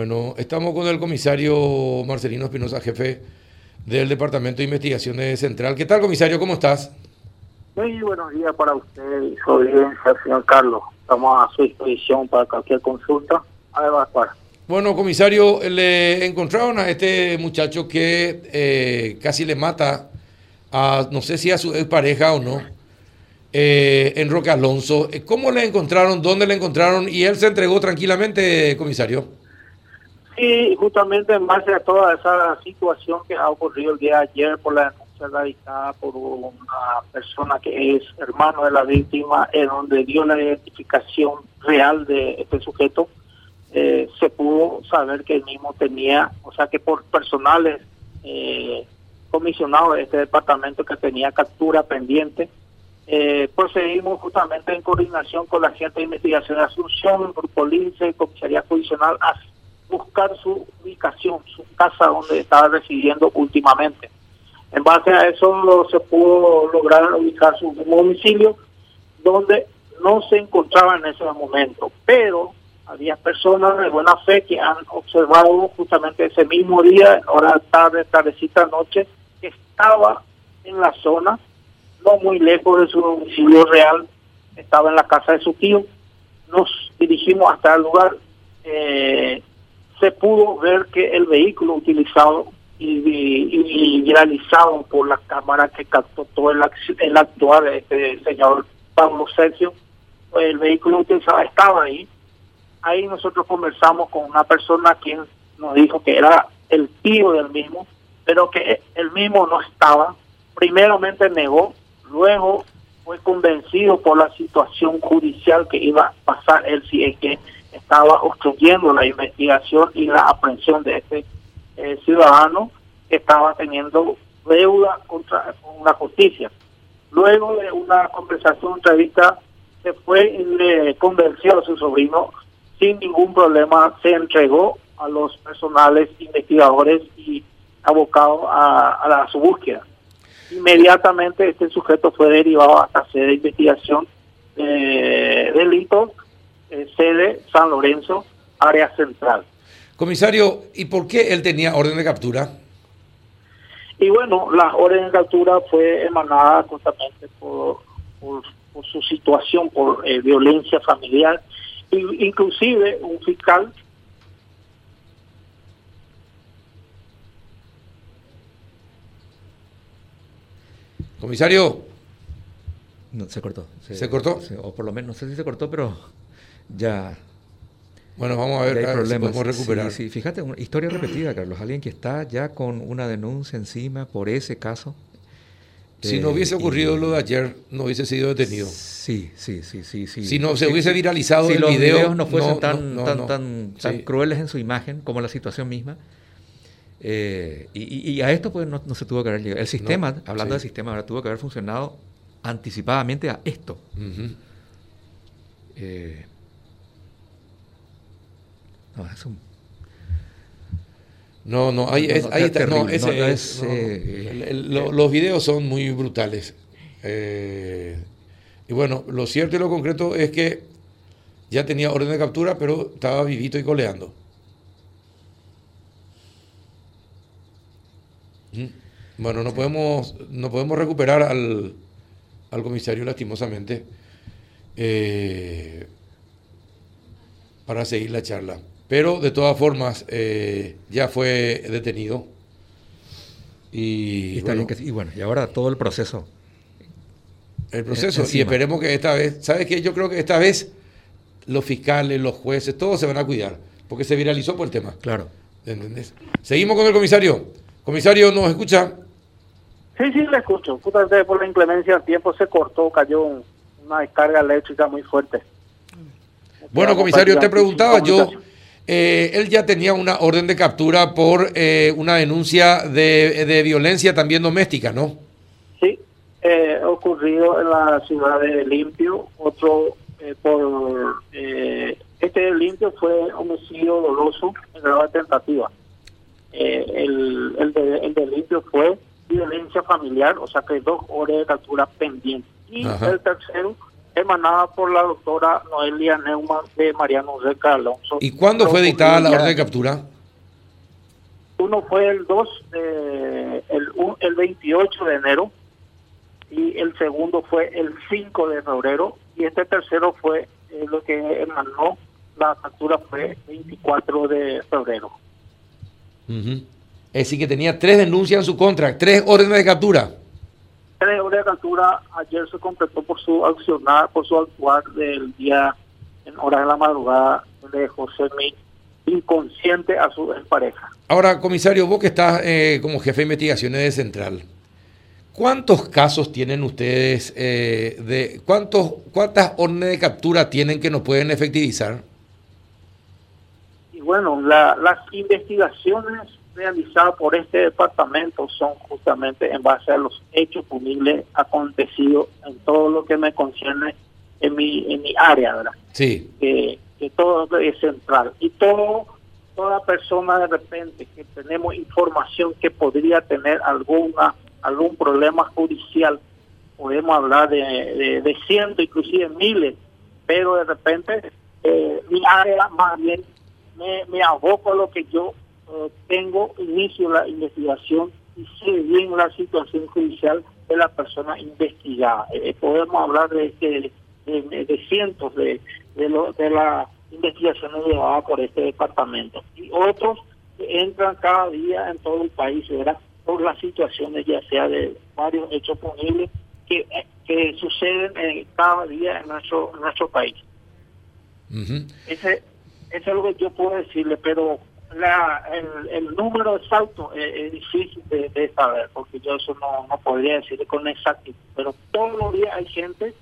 Bueno, estamos con el comisario Marcelino Espinosa, jefe del Departamento de Investigaciones Central. ¿Qué tal, comisario? ¿Cómo estás? Muy buenos días para usted y su audiencia, señor Carlos. Estamos a su disposición para cualquier consulta. A evacuar. Bueno, comisario, le encontraron a este muchacho que eh, casi le mata a, no sé si a su pareja o no, eh, en Roque Alonso. ¿Cómo le encontraron? ¿Dónde le encontraron? Y él se entregó tranquilamente, comisario. Sí, justamente en base a toda esa situación que ha ocurrido el día de ayer por la denuncia radicada por una persona que es hermano de la víctima, en donde dio la identificación real de este sujeto, eh, se pudo saber que el mismo tenía, o sea que por personales eh, comisionados de este departamento que tenía captura pendiente, eh, procedimos justamente en coordinación con la gente de investigación de Asunción, Grupo Lince, Comisaría Judicial, a buscar su ubicación, su casa donde estaba residiendo últimamente. En base a eso se pudo lograr ubicar su domicilio, donde no se encontraba en ese momento, pero había personas de buena fe que han observado justamente ese mismo día, hora tarde, tardecita, noche, que estaba en la zona no muy lejos de su domicilio real, estaba en la casa de su tío. Nos dirigimos hasta el lugar. Eh, se pudo ver que el vehículo utilizado y, realizado por la cámara que captó todo el, el este señor Pablo Sergio, pues el vehículo utilizado estaba ahí. Ahí nosotros conversamos con una persona quien nos dijo que era el tío del mismo, pero que el mismo no estaba. Primeramente negó Luego fue convencido por la situación judicial que iba a pasar él si es que estaba obstruyendo la investigación y la aprehensión de este eh, ciudadano que estaba teniendo deuda contra la justicia. Luego de una conversación, entrevista, se fue y le convenció a su sobrino sin ningún problema, se entregó a los personales investigadores y abocados a su búsqueda inmediatamente este sujeto fue derivado a la sede de investigación de delitos, eh, sede San Lorenzo, área central. Comisario, ¿y por qué él tenía orden de captura? Y bueno, la orden de captura fue emanada justamente por, por, su situación, por eh, violencia familiar, inclusive un fiscal Comisario. No, se cortó. ¿Se, cortó? o por lo menos, no sé si se cortó, pero ya. Bueno, vamos a ver, hay problemas. Si podemos recuperar. Sí, fíjate, una historia repetida, Carlos. Alguien que está ya con una denuncia encima por ese caso. Si no hubiese eh, ocurrido lo de ayer, no hubiese sido detenido. Sí, sí, sí, sí. sí. Si no se hubiese viralizado si el los video. videos no fuesen tan, tan, tan, tan crueles en su imagen como la situación misma, eh, y, a esto pues no, se tuvo que haber llegado. El sistema, hablando del sistema, ahora tuvo que haber funcionado anticipadamente a esto. Eh, no, es un... No, no, ahí, eh, los videos son muy brutales. y bueno, lo cierto y lo concreto es que ya tenía orden de captura, pero estaba vivito y coleando. Bueno, no podemos, no podemos recuperar al, al comisario lastimosamente eh, para seguir la charla. Pero de todas formas eh, ya fue detenido. Y, bueno, y bueno, y ahora todo el proceso. El proceso, y esperemos que esta vez, ¿sabes qué? Yo creo que esta vez los fiscales, los jueces, todos se van a cuidar, porque se viralizó por el tema. Claro. ¿Entendés? Seguimos con el comisario. Comisario, ¿nos escucha? Sí, sí, le escucho. Justamente por la inclemencia del tiempo se cortó, cayó una descarga eléctrica muy fuerte. Bueno, comisario, te preguntaba yo, eh, él ya tenía una orden de captura por eh, una denuncia de, violencia también doméstica, ¿no? Sí, eh, ocurrido en la ciudad de Limpio, otro eh, por... este Limpio fue homicidio doloso en grado de tentativa. Eh, el, el, delito fue violencia familiar, o sea que dos horas de captura pendientes. Y el tercero emanada por la doctora Noelia Neumann de Mariano Reca Alonso. ¿Y cuándo fue dictada la orden de captura? Uno fue el 2, de, el, el 28 de enero y el segundo fue el 5 de febrero y este tercero fue eh, lo que emanó la captura fue 24 de febrero. Es decir, que tenía tres denuncias en su contra, tres órdenes de captura. Tres órdenes de captura ayer se completó por su accionar, por su actuar del día en horas de la madrugada de José Mi inconsciente a su pareja. Ahora, comisario, vos que estás eh, como jefe de investigaciones de Central, ¿cuántos casos tienen ustedes eh, de cuántos cuántas órdenes de captura tienen que nos pueden efectivizar? Y bueno, las investigaciones realizadas por este departamento son justamente en base a los hechos punibles acontecidos en todo lo que me concierne en mi, en mi área, ¿verdad? Sí. Que, todo es central. Y todo toda persona de repente que tenemos información que podría tener alguna algún problema judicial, podemos hablar de, de, cientos, inclusive miles, pero de repente eh, mi área más bien me, me aboco a lo que yo eh, tengo, inicio la investigación y sé bien la situación judicial de la persona investigada. Eh, podemos hablar de, de, de, cientos de, de, lo, de las investigaciones llevadas por este departamento. Y otros que entran cada día en todo el país, ¿verdad? Por las situaciones, ya sea de varios hechos punibles que, que suceden cada día en nuestro, nuestro país. Ese eso es lo que yo puedo decirle, pero la, el, número exacto es, difícil de, saber, porque yo eso no, no podría decirle con exactitud. Pero todos los días hay gente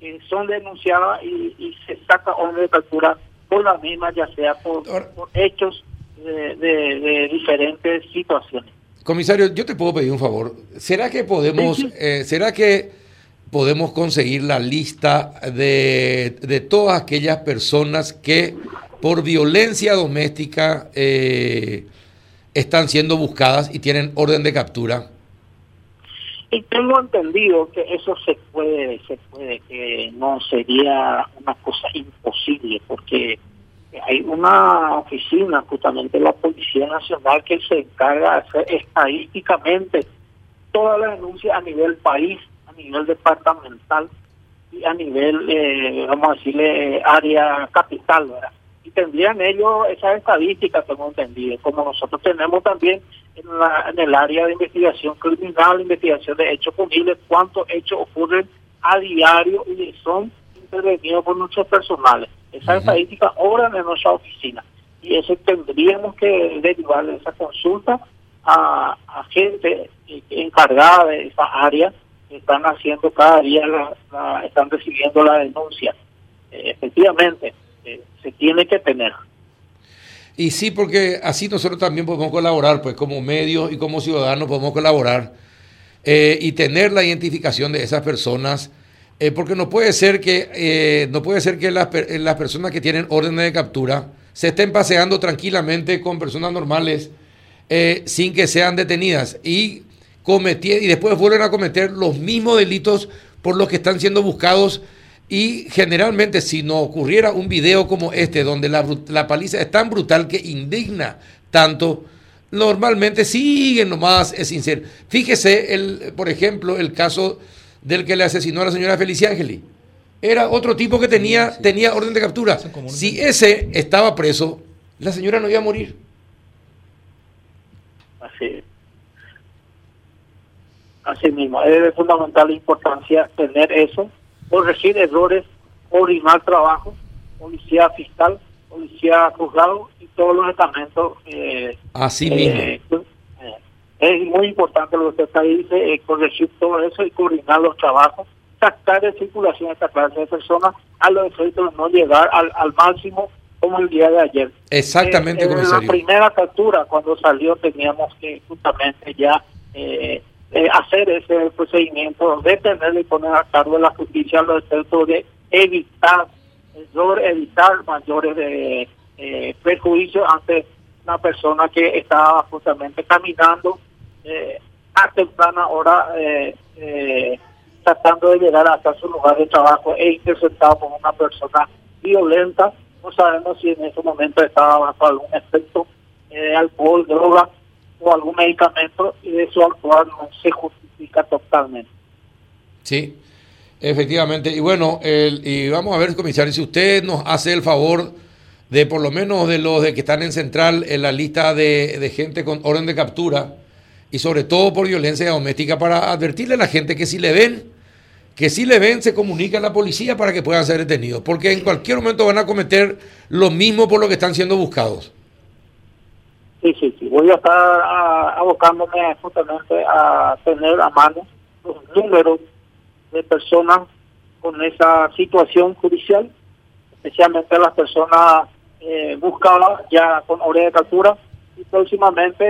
que son denunciadas y, se saca orden de captura por la misma, ya sea por, hechos de, diferentes situaciones. Comisario, yo te puedo pedir un favor. ¿Será que podemos, eh, será que podemos conseguir la lista de, de todas aquellas personas que por violencia doméstica eh, están siendo buscadas y tienen orden de captura. Y tengo entendido que eso se puede, se puede, que no sería una cosa imposible, porque hay una oficina, justamente la Policía Nacional, que se encarga de hacer estadísticamente todas las denuncias a nivel país, a nivel departamental y a nivel, eh, vamos a decirle, área capital, ¿verdad? Y tendrían ellos esas estadísticas, tengo entendido, como nosotros tenemos también en, la, en el área de investigación criminal, investigación de hechos punibles, cuántos hechos ocurren a diario y son intervenidos por nuestros personales. Esas estadísticas obran en nuestra oficina y eso tendríamos que derivar esa consulta a, gente encargada de esa área que están haciendo cada día, la, están recibiendo la denuncia. Eh, efectivamente, se tiene que tener. Y sí, porque así nosotros también podemos colaborar, pues como medios y como ciudadanos podemos colaborar eh, y tener la identificación de esas personas, eh, porque no puede ser que eh, no puede ser que las, las personas que tienen órdenes de captura se estén paseando tranquilamente con personas normales sin que sean detenidas y y después vuelven a cometer los mismos delitos por los que están siendo buscados y generalmente si no ocurriera un video como este, donde la, la paliza es tan brutal que indigna tanto, normalmente siguen nomás, es sincero. Fíjese, el, por ejemplo, el caso del que le asesinó a la señora Felicia Angeli. Era otro tipo que tenía, tenía orden de captura. Si ese estaba preso, la señora no iba a morir. Así Así mismo, es de fundamental importancia tener eso corregir errores, coordinar trabajo, policía fiscal, policía juzgado y todos los estamentos. Eh, Así eh, mismo. Eh, es muy importante lo que usted dice, corregir todo eso y coordinar los trabajos, sacar de circulación esta clase de personas a los efectos de no llegar al, al máximo como el día de ayer. Exactamente, En la primera captura, cuando salió, teníamos que justamente ya eh, eh, hacer ese procedimiento, detenerlo y poner a cargo de la justicia los efectos de evitar, evitar mayores de, eh, perjuicios ante una persona que estaba justamente caminando eh, a temprana hora tratando de llegar hasta su lugar de trabajo e interceptado por una persona violenta. No sabemos si en ese momento estaba bajo algún efecto alcohol, droga o algún medicamento y de su actuar no se justifica totalmente. Sí, efectivamente. Y bueno, el, y vamos a ver, comisario, si usted nos hace el favor de por lo menos de los de que están en central en la lista de, de gente con orden de captura y sobre todo por violencia doméstica para advertirle a la gente que si le ven, que si le ven se comunica a la policía para que puedan ser detenidos, porque en cualquier momento van a cometer lo mismo por lo que están siendo buscados. Sí, sí, sí. Voy a estar abocándome justamente a tener a mano los números de personas con esa situación judicial, especialmente las personas eh, buscadas ya con orden de captura y próximamente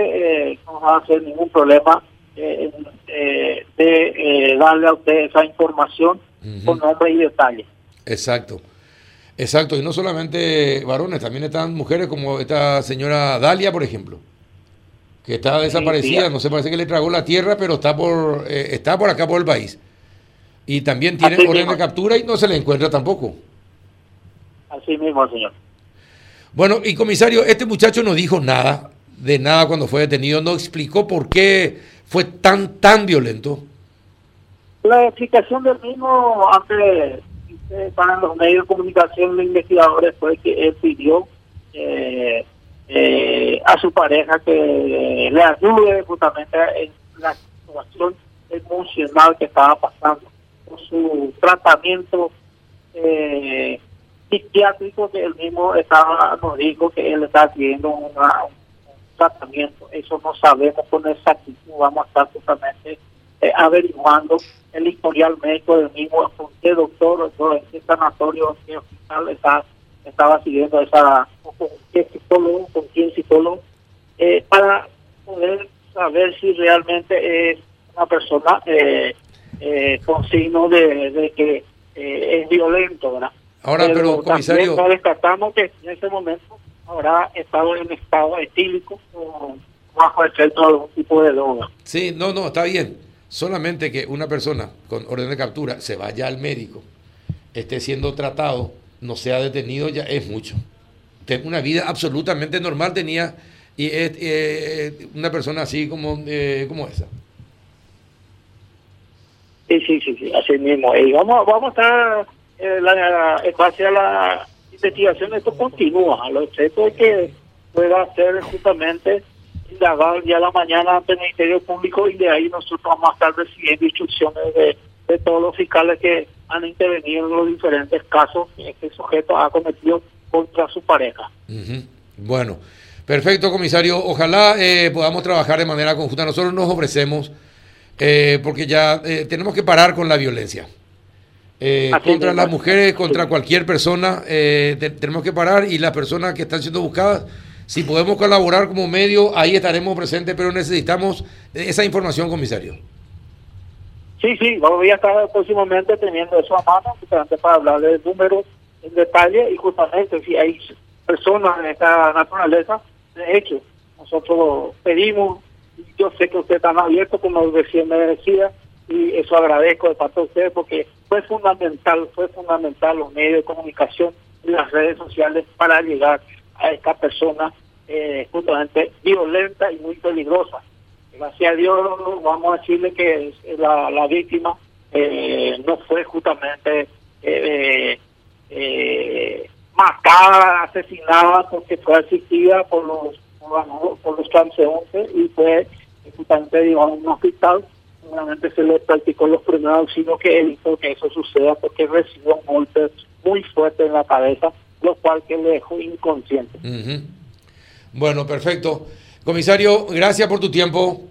eh, no va a hacer ningún problema eh, eh, de darle a usted esa información con nombre y detalle. Exacto. Exacto, y no solamente varones, también están mujeres como esta señora Dalia, por ejemplo, que está desaparecida, no sé, parece que le tragó la tierra, pero está por está por acá por el país. Y también tiene orden de captura y no se le encuentra tampoco. Así mismo, señor. Bueno, y comisario, este muchacho no dijo nada, de nada cuando fue detenido, no explicó por qué fue tan, tan violento. La explicación del mismo, antes para los medios de comunicación, los investigadores, fue que él pidió eh, eh, a su pareja que le ayude justamente en la situación emocional que estaba pasando, con su tratamiento eh, psiquiátrico que él mismo estaba, nos dijo que él está haciendo un tratamiento. Eso no sabemos con exactitud. Vamos a estar justamente eh, averiguando el historial médico del mismo, con qué doctor, o en qué sanatorio, qué hospital está, estaba siguiendo esa, con qué psicólogo, con quién psicólogo, eh, para poder saber si realmente es una persona eh, con signo de, que es violento, ¿verdad? Ahora, pero, comisario... No descartamos que en ese momento habrá estado en estado etílico o bajo efecto de algún tipo de droga. Sí, no, no, está bien. Solamente que una persona con orden de captura se vaya al médico, esté siendo tratado, no sea detenido, ya es mucho. Una vida absolutamente normal tenía y es eh, una persona así como, eh, como esa. Sí, sí, sí, sí, así mismo. Y vamos, vamos a estar eh, la, en base a la investigación, esto continúa. Lo cierto es que pueda ser justamente indagar ya la mañana ante el Ministerio Público y de ahí nosotros vamos a estar recibiendo instrucciones de, todos los fiscales que han intervenido en los diferentes casos que este sujeto ha cometido contra su pareja. Bueno, perfecto, comisario. Ojalá eh, podamos trabajar de manera conjunta. Nosotros nos ofrecemos, eh, porque ya eh, tenemos que parar con la violencia. Eh, contra las mujeres, contra cualquier persona, eh, tenemos que parar y las personas que están siendo buscadas, si podemos colaborar como medio, ahí estaremos presentes, pero necesitamos esa información, comisario. Sí, sí, voy a estar próximamente teniendo eso a mano, justamente para hablar de números en detalle y justamente si hay personas de esta naturaleza, de hecho, nosotros pedimos, yo sé que usted está abierto, como recién me decía, y eso agradezco de parte de ustedes porque fue fundamental, fue fundamental los medios de comunicación y las redes sociales para llegar a esta persona eh, justamente violenta y muy peligrosa. Gracias a Dios vamos a decirle que la, la víctima eh, no fue justamente eh, eh, matada, asesinada porque fue asistida por los por, los transeúntes y fue justamente digamos, en un hospital seguramente se le practicó los primeros auxilios que evitó que eso suceda porque recibió un golpe muy fuerte en la cabeza, lo cual que le dejó inconsciente. Bueno, perfecto. Comisario, gracias por tu tiempo.